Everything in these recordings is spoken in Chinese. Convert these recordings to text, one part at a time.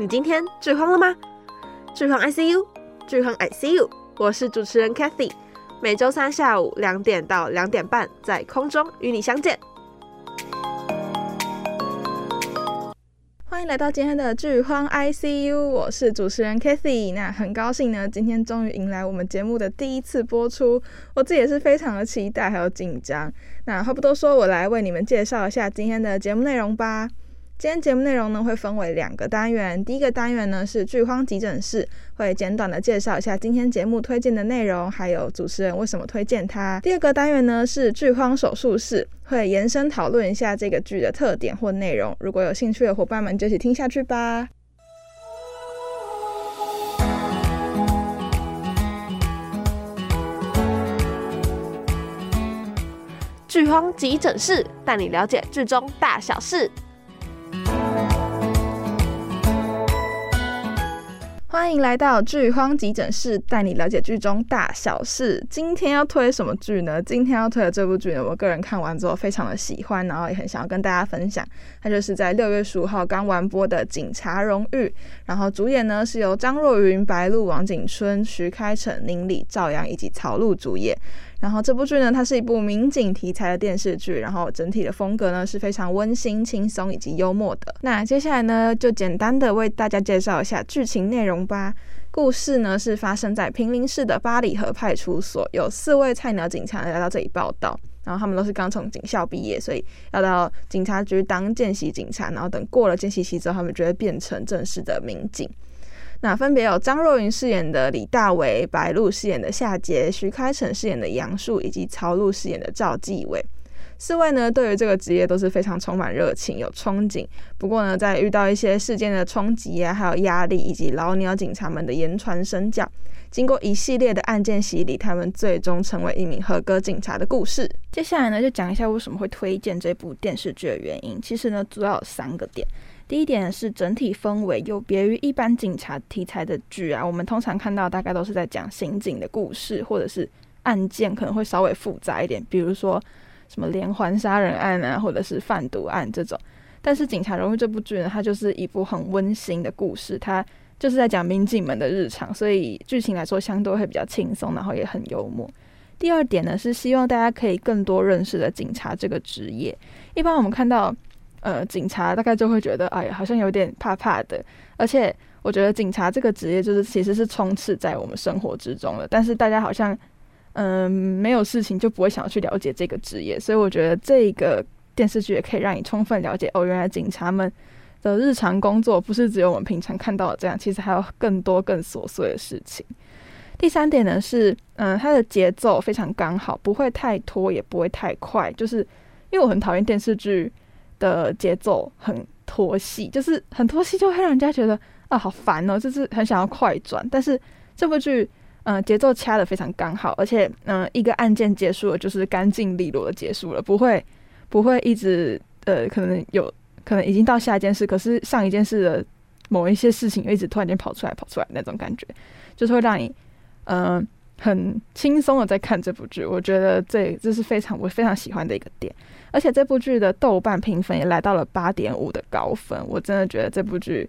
你今天剧荒了吗？剧荒 ICU，剧荒 ICU，我是主持人 Cathy，每周三下午两点到两点半在空中与你相见。欢迎来到今天的剧荒 ICU，我是主持人 Cathy。那很高兴呢，今天终于迎来我们节目的第一次播出，我自己也是非常的期待还有紧张。那话不多说，我来为你们介绍一下今天的节目内容吧。今天节目内容呢，会分为两个单元，第一个单元呢是剧荒急诊室，会简短的介绍一下今天节目推荐的内容，还有主持人为什么推荐它。第二个单元呢是剧荒手术室，会延伸讨论一下这个剧的特点或内容。如果有兴趣的伙伴们，就一起听下去吧。剧荒急诊室带你了解剧中大小事。欢迎来到剧荒急诊室，带你了解剧中大小事。今天要推什么剧呢？今天要推的这部剧呢，我个人看完之后非常的喜欢，然后也很想要跟大家分享。它就是在六月十五号刚完播的《警察荣誉》，然后主演呢是由张若昀、白鹿、王景春、徐开骋、宁理、赵阳以及曹璐主演。然后这部剧呢，它是一部民警题材的电视剧，然后整体的风格呢是非常温馨、轻松以及幽默的。那接下来呢，就简单的为大家介绍一下剧情内容吧。故事呢是发生在平林市的八里河派出所，有四位菜鸟警察来到这里报道，然后他们都是刚从警校毕业，所以要到警察局当见习警察，然后等过了见习期之后，他们就会变成正式的民警。那分别有张若昀饰演的李大为、白鹿饰演的夏杰、徐开骋饰演的杨树，以及曹璐饰演的赵继伟。四位呢，对于这个职业都是非常充满热情、有憧憬。不过呢，在遇到一些事件的冲击啊，还有压力，以及老鸟警察们的言传身教，经过一系列的案件洗礼，他们最终成为一名合格警察的故事。接下来呢，就讲一下为什么会推荐这部电视剧的原因。其实呢，主要有三个点。第一点是整体氛围有别于一般警察题材的剧啊，我们通常看到大概都是在讲刑警的故事，或者是案件可能会稍微复杂一点，比如说什么连环杀人案啊，或者是贩毒案这种。但是《警察荣誉》这部剧呢，它就是一部很温馨的故事，它就是在讲民警们的日常，所以剧情来说相对会比较轻松，然后也很幽默。第二点呢是希望大家可以更多认识的警察这个职业。一般我们看到。呃，警察大概就会觉得，哎呀，好像有点怕怕的。而且，我觉得警察这个职业就是其实是充斥在我们生活之中的。但是大家好像，嗯、没有事情就不会想要去了解这个职业。所以我觉得这个电视剧也可以让你充分了解，哦，原来警察们的日常工作不是只有我们平常看到的这样，其实还有更多更琐碎的事情。第三点呢是，嗯、它的节奏非常刚好，不会太拖，也不会太快。就是因为我很讨厌电视剧。的节奏很拖戏，就是很拖戏，就会让人家觉得啊，好烦哦，就是很想要快转。但是这部剧，嗯、节奏掐得非常刚好，而且，嗯、一个案件结束了，就是干净利落的结束了，不会不会一直呃，可能有可能已经到下一件事，可是上一件事的某一些事情又一直突然间跑出来跑出来那种感觉，就是会让你嗯、很轻松的在看这部剧。我觉得这这是非常我非常喜欢的一个点。而且这部剧的豆瓣评分也来到了八点五的高分，我真的觉得这部剧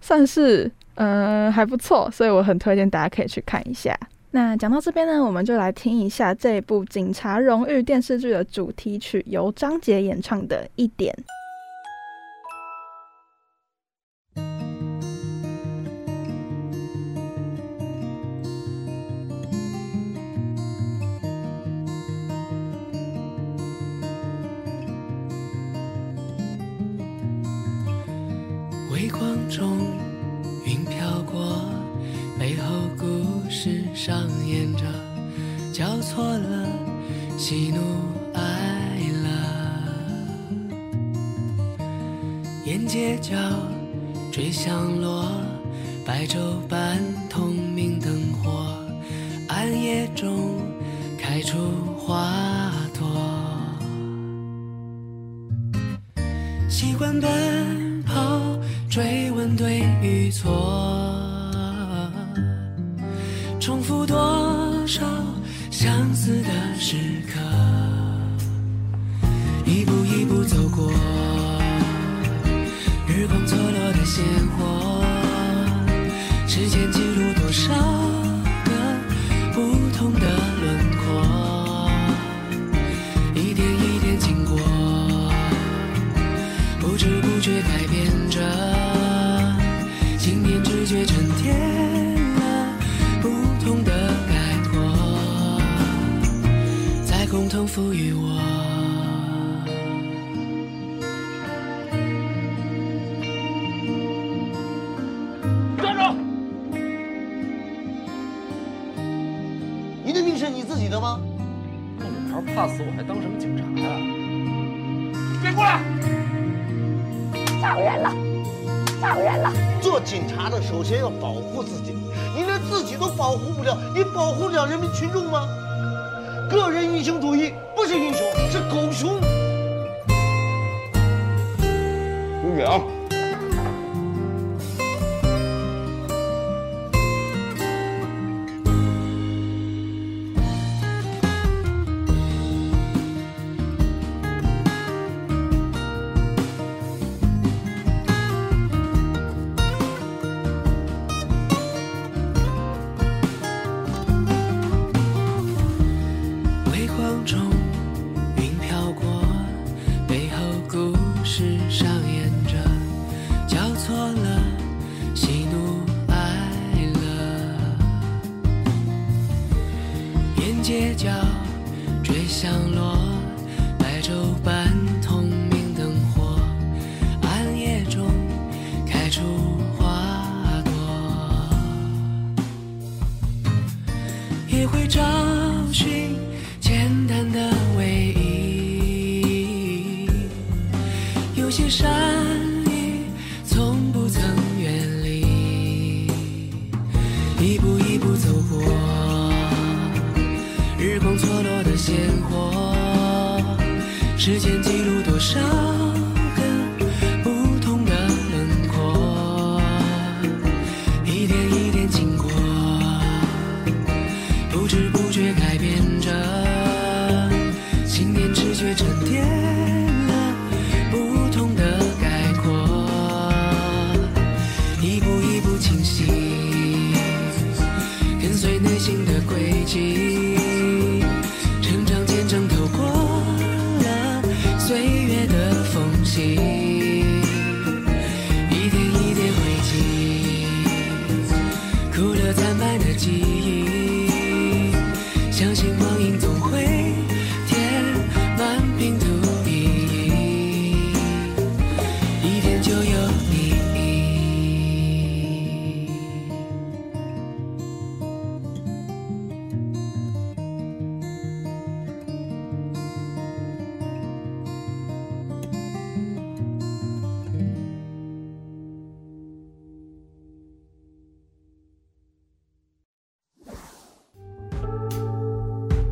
算是嗯、还不错，所以我很推荐大家可以去看一下。那讲到这边呢，我们就来听一下这部《警察荣誉》电视剧的主题曲，由张杰演唱的《一点》。错了喜怒哀乐。沿街角追响落，白昼般通明灯火，暗夜中开出花朵，习惯奔跑。追问对与错，死的时刻，一步一步走过，日光错落的鲜活，时间记录多少个不同的轮廓，一点一点经过，不知不觉改变着，信念只觉沉淀。人民群众吗？个人英雄主义鲜活，时间记录多少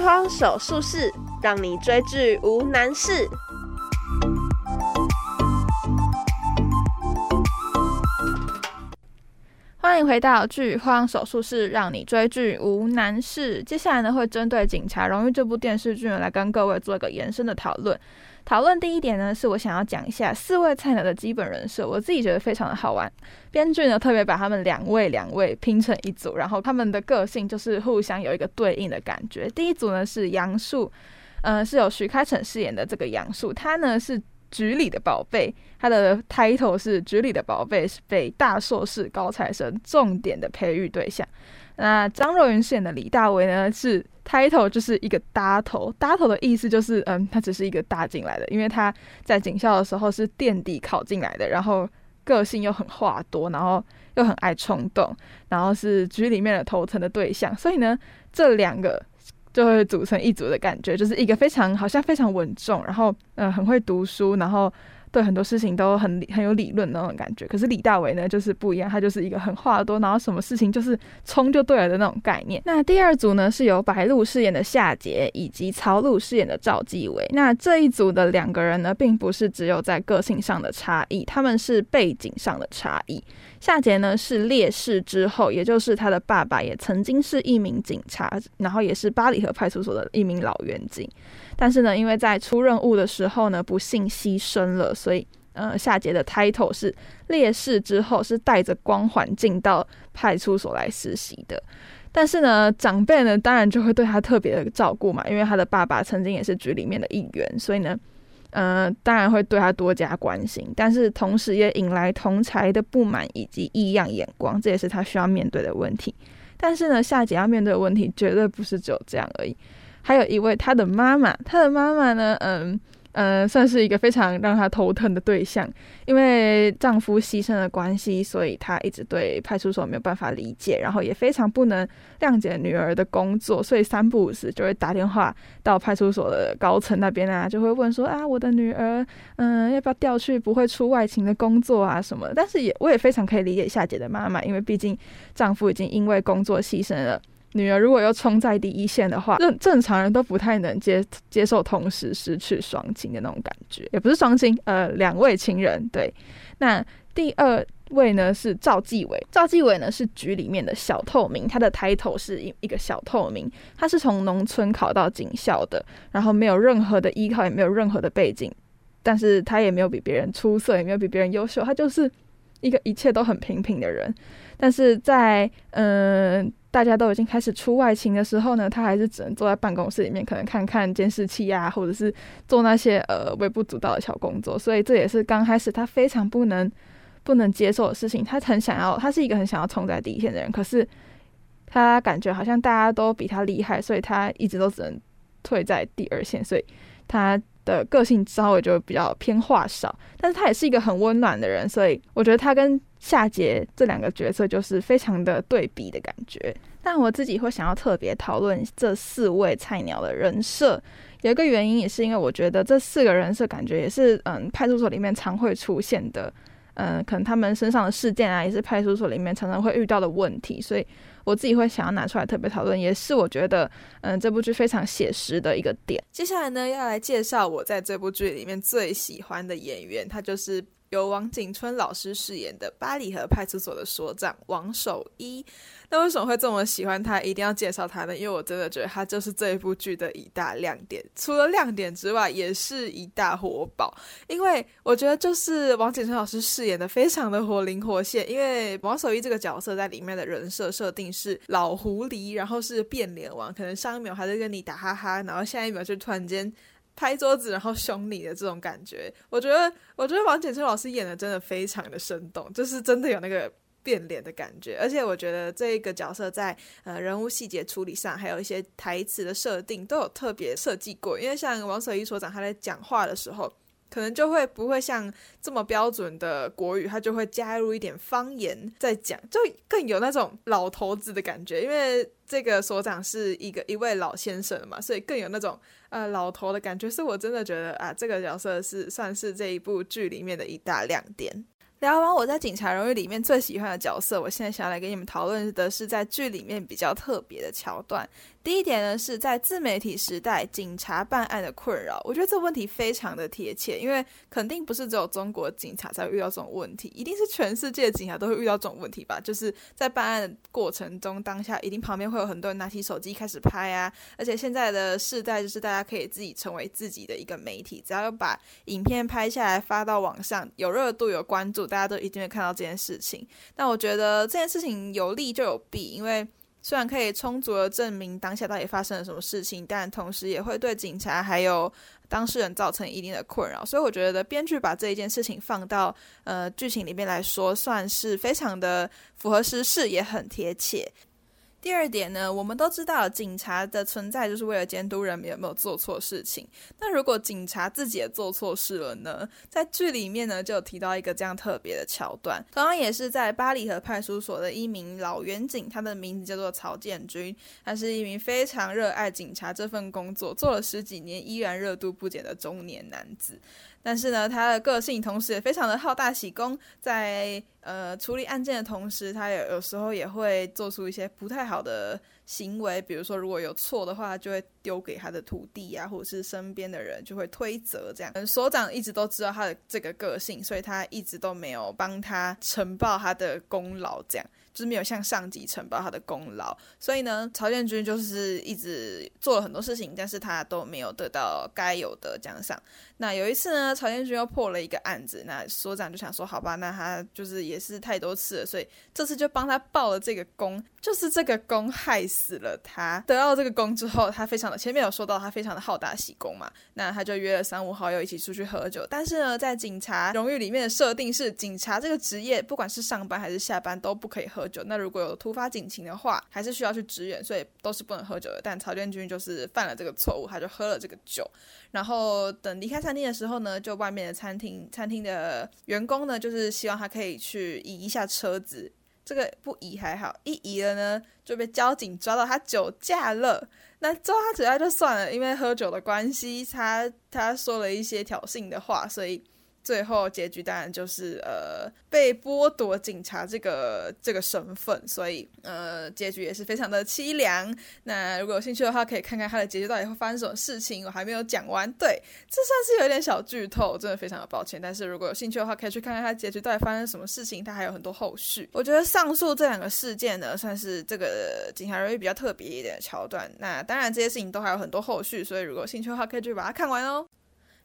荒手术室，让你追剧无难事。欢迎回到剧荒手术室，让你追剧无难事。接下来呢，会针对《警察荣誉》这部电视剧呢，来跟各位做一个延伸的讨论。讨论第一点呢，是我想要讲一下四位菜鸟的基本人设，我自己觉得非常的好玩。编剧呢，特别把他们两位两位拼成一组，然后他们的个性就是互相有一个对应的感觉。第一组呢是杨树，呃，是由徐开骋饰演的这个杨树，他呢是局里的宝贝，他的 title 是局里的宝贝，是北大硕士高材生，重点的培育对象。那张若昀饰演的李大为呢，是 title 就是一个搭头，搭头的意思就是，嗯，他只是一个搭进来的，因为他在警校的时候是垫底考进来的，然后个性又很话多，然后又很爱冲动，然后是局里面的头层的对象，所以呢，这两个就会组成一组的感觉，就是一个非常好像非常稳重，然后嗯很会读书，然后。对很多事情都很很有理论那种感觉，可是李大为呢就是不一样，他就是一个很话多，然后什么事情就是冲就对了的那种概念。那第二组呢是由白鹿饰演的夏桀，以及曹鲁饰演的赵继伟。那这一组的两个人呢，并不是只有在个性上的差异，他们是背景上的差异。夏杰呢是烈士之后，也就是他的爸爸也曾经是一名警察，然后也是八里河派出所的一名老员警。但是呢，因为在出任务的时候呢，不幸牺牲了，所以呃，夏杰的 title 是烈士之后是带着光环进到派出所来实习的。但是呢，长辈呢当然就会对他特别的照顾嘛，因为他的爸爸曾经也是局里面的一员，所以呢。嗯，当然会对他多加关心，但是同时也引来同才的不满以及异样眼光，这也是他需要面对的问题。但是呢，夏姐要面对的问题绝对不是只有这样而已，还有一位他的妈妈，他的妈妈呢，嗯。嗯算是一个非常让她头疼的对象，因为丈夫牺牲的关系，所以她一直对派出所没有办法理解，然后也非常不能谅解女儿的工作，所以三不五时就会打电话到派出所的高层那边啊，就会问说啊，我的女儿，嗯，要不要调去不会出外勤的工作啊什么？但是也我也非常可以理解夏姐的妈妈，因为毕竟丈夫已经因为工作牺牲了。女儿如果又冲在第一线的话，正正常人都不太能接接受同时失去双亲的那种感觉，也不是双亲，呃，两位亲人。对，那第二位呢是赵继伟，赵继伟呢是局里面的小透明，他的 title 是一一个小透明，他是从农村考到警校的，然后没有任何的依靠，也没有任何的背景，但是他也没有比别人出色，也没有比别人优秀，他就是一个一切都很平平的人，但是在嗯。大家都已经开始出外勤的时候呢，他还是只能坐在办公室里面，可能看看监视器啊，或者是做那些呃微不足道的小工作。所以这也是刚开始他非常不能不能接受的事情。他很想要，他是一个很想要冲在第一线的人，可是他感觉好像大家都比他厉害，所以他一直都只能退在第二线。所以他的个性稍微就比较偏话少，但是他也是一个很温暖的人，所以我觉得他跟。夏杰这两个角色就是非常的对比的感觉，但我自己会想要特别讨论这四位菜鸟的人设，有一个原因也是因为我觉得这四个人设感觉也是嗯派出所里面常会出现的，嗯可能他们身上的事件啊也是派出所里面常常会遇到的问题，所以我自己会想要拿出来特别讨论，也是我觉得嗯这部剧非常写实的一个点。接下来呢要来介绍我在这部剧里面最喜欢的演员，他就是。由王景春老师饰演的八里河派出所的所长王守一，那为什么会这么喜欢他？一定要介绍他呢？因为我真的觉得他就是这一部剧的一大亮点，除了亮点之外，也是一大活宝。因为我觉得就是王景春老师饰演的非常的活灵活现，因为王守一这个角色在里面的人设设定是老狐狸，然后是变脸王，可能上一秒还在跟你打哈哈，然后下一秒就突然间。拍桌子然后凶你的这种感觉，我觉得，我觉得王景春老师演的真的非常的生动，就是真的有那个变脸的感觉，而且我觉得这个角色在呃人物细节处理上，还有一些台词的设定都有特别设计过，因为像王守义所长他在讲话的时候，可能就会不会像这么标准的国语，他就会加入一点方言在讲，就更有那种老头子的感觉，因为这个所长是一个一位老先生嘛，所以更有那种。呃，老头的感觉是我真的觉得啊，这个角色是算是这一部剧里面的一大亮点。聊完我在《警察荣誉》里面最喜欢的角色，我现在想来跟你们讨论的是在剧里面比较特别的桥段。第一点呢，是在自媒体时代，警察办案的困扰。我觉得这问题非常的贴切，因为肯定不是只有中国警察才会遇到这种问题，一定是全世界的警察都会遇到这种问题吧？就是在办案的过程中，当下一定旁边会有很多人拿起手机开始拍啊。而且现在的世代就是大家可以自己成为自己的一个媒体，只要把影片拍下来发到网上，有热度有关注，大家都一定会看到这件事情。但我觉得这件事情有利就有弊，因为。虽然可以充足的证明当下到底发生了什么事情，但同时也会对警察还有当事人造成一定的困扰。所以我觉得编剧把这一件事情放到呃剧情里面来说，算是非常的符合时事，也很贴切。第二点呢，我们都知道警察的存在就是为了监督人民有没有做错事情。那如果警察自己也做错事了呢？在剧里面呢，就有提到一个这样特别的桥段，同样也是在八里河派出所的一名老员警，他的名字叫做曹建军，他是一名非常热爱警察这份工作，做了十几年依然热度不减的中年男子。但是呢，他的个性同时也非常的好大喜功，在呃处理案件的同时，他有有时候也会做出一些不太好的行为，比如说如果有错的话，就会丢给他的徒弟啊，或者是身边的人就会推责这样。所长一直都知道他的这个个性，所以他一直都没有帮他呈报他的功劳，这样就是没有向上级呈报他的功劳。所以呢，曹建军就是一直做了很多事情，但是他都没有得到该有的奖赏。那有一次呢，曹建军又破了一个案子，那所长就想说，好吧，那他就是也是太多次了，所以这次就帮他报了这个功，就是这个功害死了他。得到这个功之后，他非常的前面有说到他非常的好大喜功嘛，那他就约了三五好友一起出去喝酒。但是呢，在警察荣誉里面的设定是，警察这个职业不管是上班还是下班都不可以喝酒。那如果有突发警情的话，还是需要去支援，所以都是不能喝酒的。但曹建军就是犯了这个错误，他就喝了这个酒，然后等离开餐厅的时候呢，就外面的餐厅餐厅的员工呢，就是希望他可以去移一下车子。这个不移还好，一移了呢，就被交警抓到他酒驾了。那抓他酒驾就算了，因为喝酒的关系，他他说了一些挑衅的话，所以。最后结局当然就是呃被剥夺警察这个这个身份，所以呃结局也是非常的凄凉。那如果有兴趣的话，可以看看他的结局到底会发生什么事情。我还没有讲完，对，这算是有点小剧透，真的非常的抱歉。但是如果有兴趣的话，可以去看看他结局到底发生什么事情，他还有很多后续。我觉得上述这两个事件呢，算是这个警察荣誉比较特别一点的桥段。那当然这些事情都还有很多后续，所以如果有兴趣的话，可以去把它看完哦。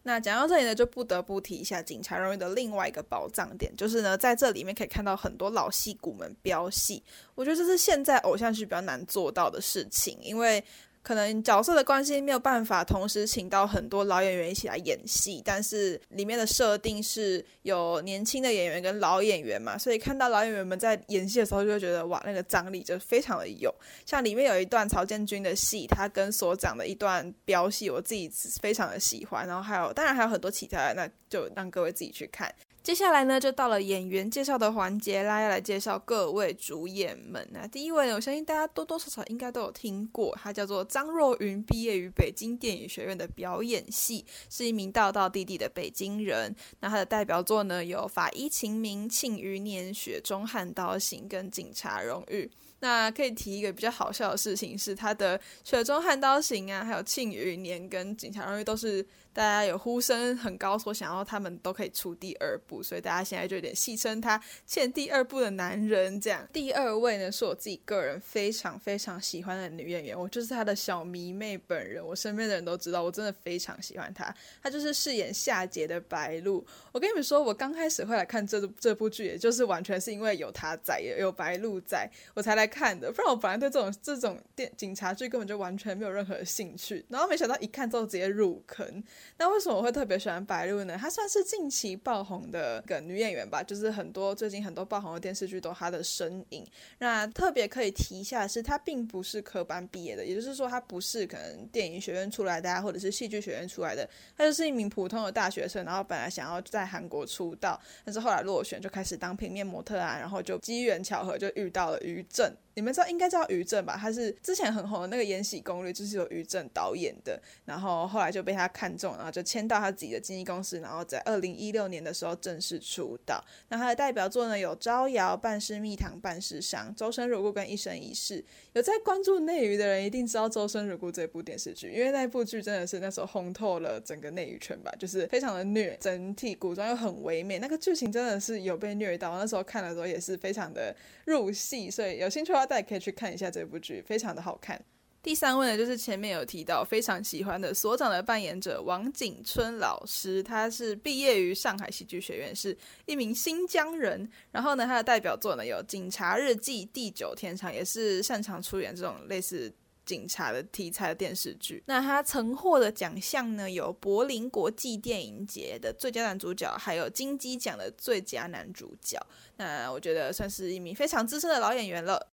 那讲到这里呢，就不得不提一下警察荣誉的另外一个宝藏点，就是呢，在这里面可以看到很多老戏骨们飙戏。我觉得这是现在偶像剧比较难做到的事情，因为。可能角色的关系没有办法同时请到很多老演员一起来演戏，但是里面的设定是有年轻的演员跟老演员嘛，所以看到老演员们在演戏的时候，就会觉得哇，那个张力就非常的有。像里面有一段曹建军的戏，他跟所长的一段飙戏，我自己非常的喜欢。然后还有，当然还有很多其他的，那就让各位自己去看。接下来呢，就到了演员介绍的环节啦，要来介绍各位主演们。那第一位呢，我相信大家多多少少应该都有听过，他叫做张若昀，毕业于北京电影学院的表演系，是一名道道地地的北京人。那他的代表作呢，有《法医秦明》、《庆余年》、《雪中悍刀行》跟《警察荣誉》。那可以提一个比较好笑的事情，是他的《雪中悍刀行》啊，还有《庆余年》跟《警察荣誉》都是。大家有呼声很高，说想要他们都可以出第二部，所以大家现在就有点戏称他欠第二部的男人。这样，第二位呢是我自己个人非常非常喜欢的女演员，我就是她的小迷妹本人。我身边的人都知道，我真的非常喜欢她。她就是饰演夏桀的白鹿。我跟你们说，我刚开始会来看这 这部剧，也就是完全是因为有她在，也有白鹿在，我才来看的。不然我本来对这种这种电警察剧根本就完全没有任何兴趣。然后没想到一看之后直接入坑。那为什么我会特别喜欢白鹿呢？她算是近期爆红的一个女演员吧，就是很多最近很多爆红的电视剧都她的身影。那特别可以提一下的是，她并不是科班毕业的，也就是说她不是可能电影学院出来的啊，或者是戏剧学院出来的，她就是一名普通的大学生。然后本来想要在韩国出道，但是后来落选，就开始当平面模特啊，然后就机缘巧合就遇到了于正。你们知道应该知道于正吧？他是之前很红的那个《延禧攻略》，就是由于正导演的。然后后来就被他看中，然后就签到他自己的经纪公司，然后在二零一六年的时候正式出道。那他的代表作呢有《招摇》《半世蜜糖半世香》《周生如故》跟《一生一世》。有在关注内娱的人一定知道《周生如故》这部电视剧，因为那部剧真的是那时候红透了整个内娱圈吧，就是非常的虐，整体古装又很唯美，那个剧情真的是有被虐到。那时候看的时候也是非常的入戏，所以有兴趣的话，大家可以去看一下这部剧，非常的好看。第三位呢，就是前面有提到非常喜欢的所长的扮演者王景春老师，他是毕业于上海戏剧学院，是一名新疆人。然后呢，他的代表作呢有《警察日记》《地久天长》，也是擅长出演这种类似警察的题材的电视剧。那他曾获的奖项呢有柏林国际电影节的最佳男主角，还有金鸡奖的最佳男主角。那我觉得算是一名非常资深的老演员了。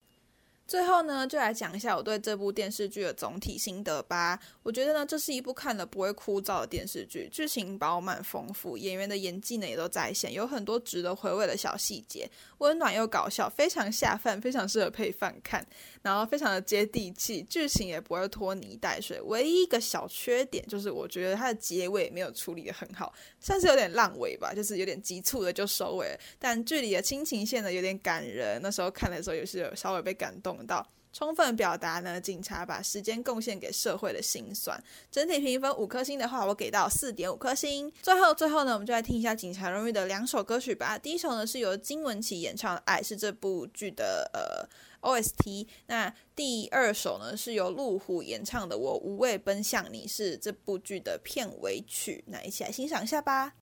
最后呢，就来讲一下我对这部电视剧的总体心得吧。我觉得呢，这是一部看了不会枯燥的电视剧，剧情饱满丰富，演员的演技呢也都在线，有很多值得回味的小细节，温暖又搞笑，非常下饭，非常适合配饭看。然后非常的接地气，剧情也不会拖泥带水。唯一一个小缺点就是，我觉得它的结尾没有处理得很好，算是有点烂尾吧，就是有点急促的就收尾。但剧里的亲情线呢，有点感人，那时候看的时候也是有稍微被感动到。充分表达呢，警察把时间贡献给社会的心酸。整体评分五颗星的话，我给到四点五颗星。最后，最后呢，我们就来听一下《警察荣誉》的两首歌曲吧。第一首呢是由金玟岐演唱的《爱》，是这部剧的呃 OST。那第二首呢是由路虎演唱的《我无畏奔向你》，是这部剧的片尾曲。那一起来欣赏一下吧。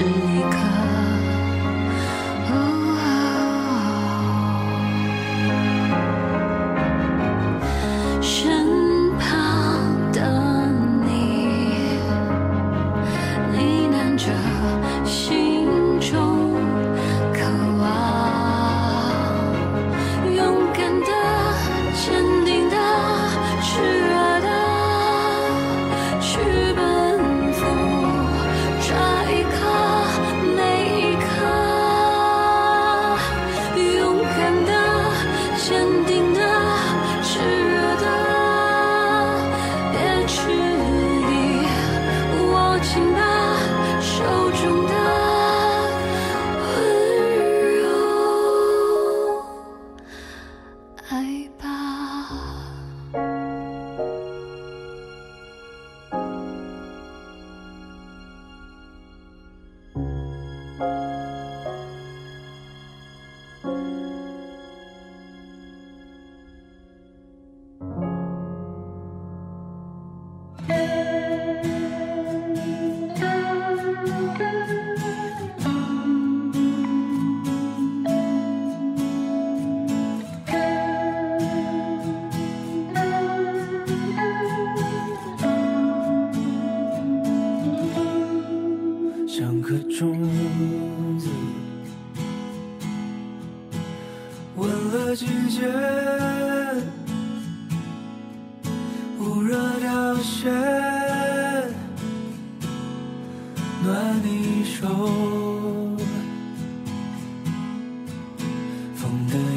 这一刻风的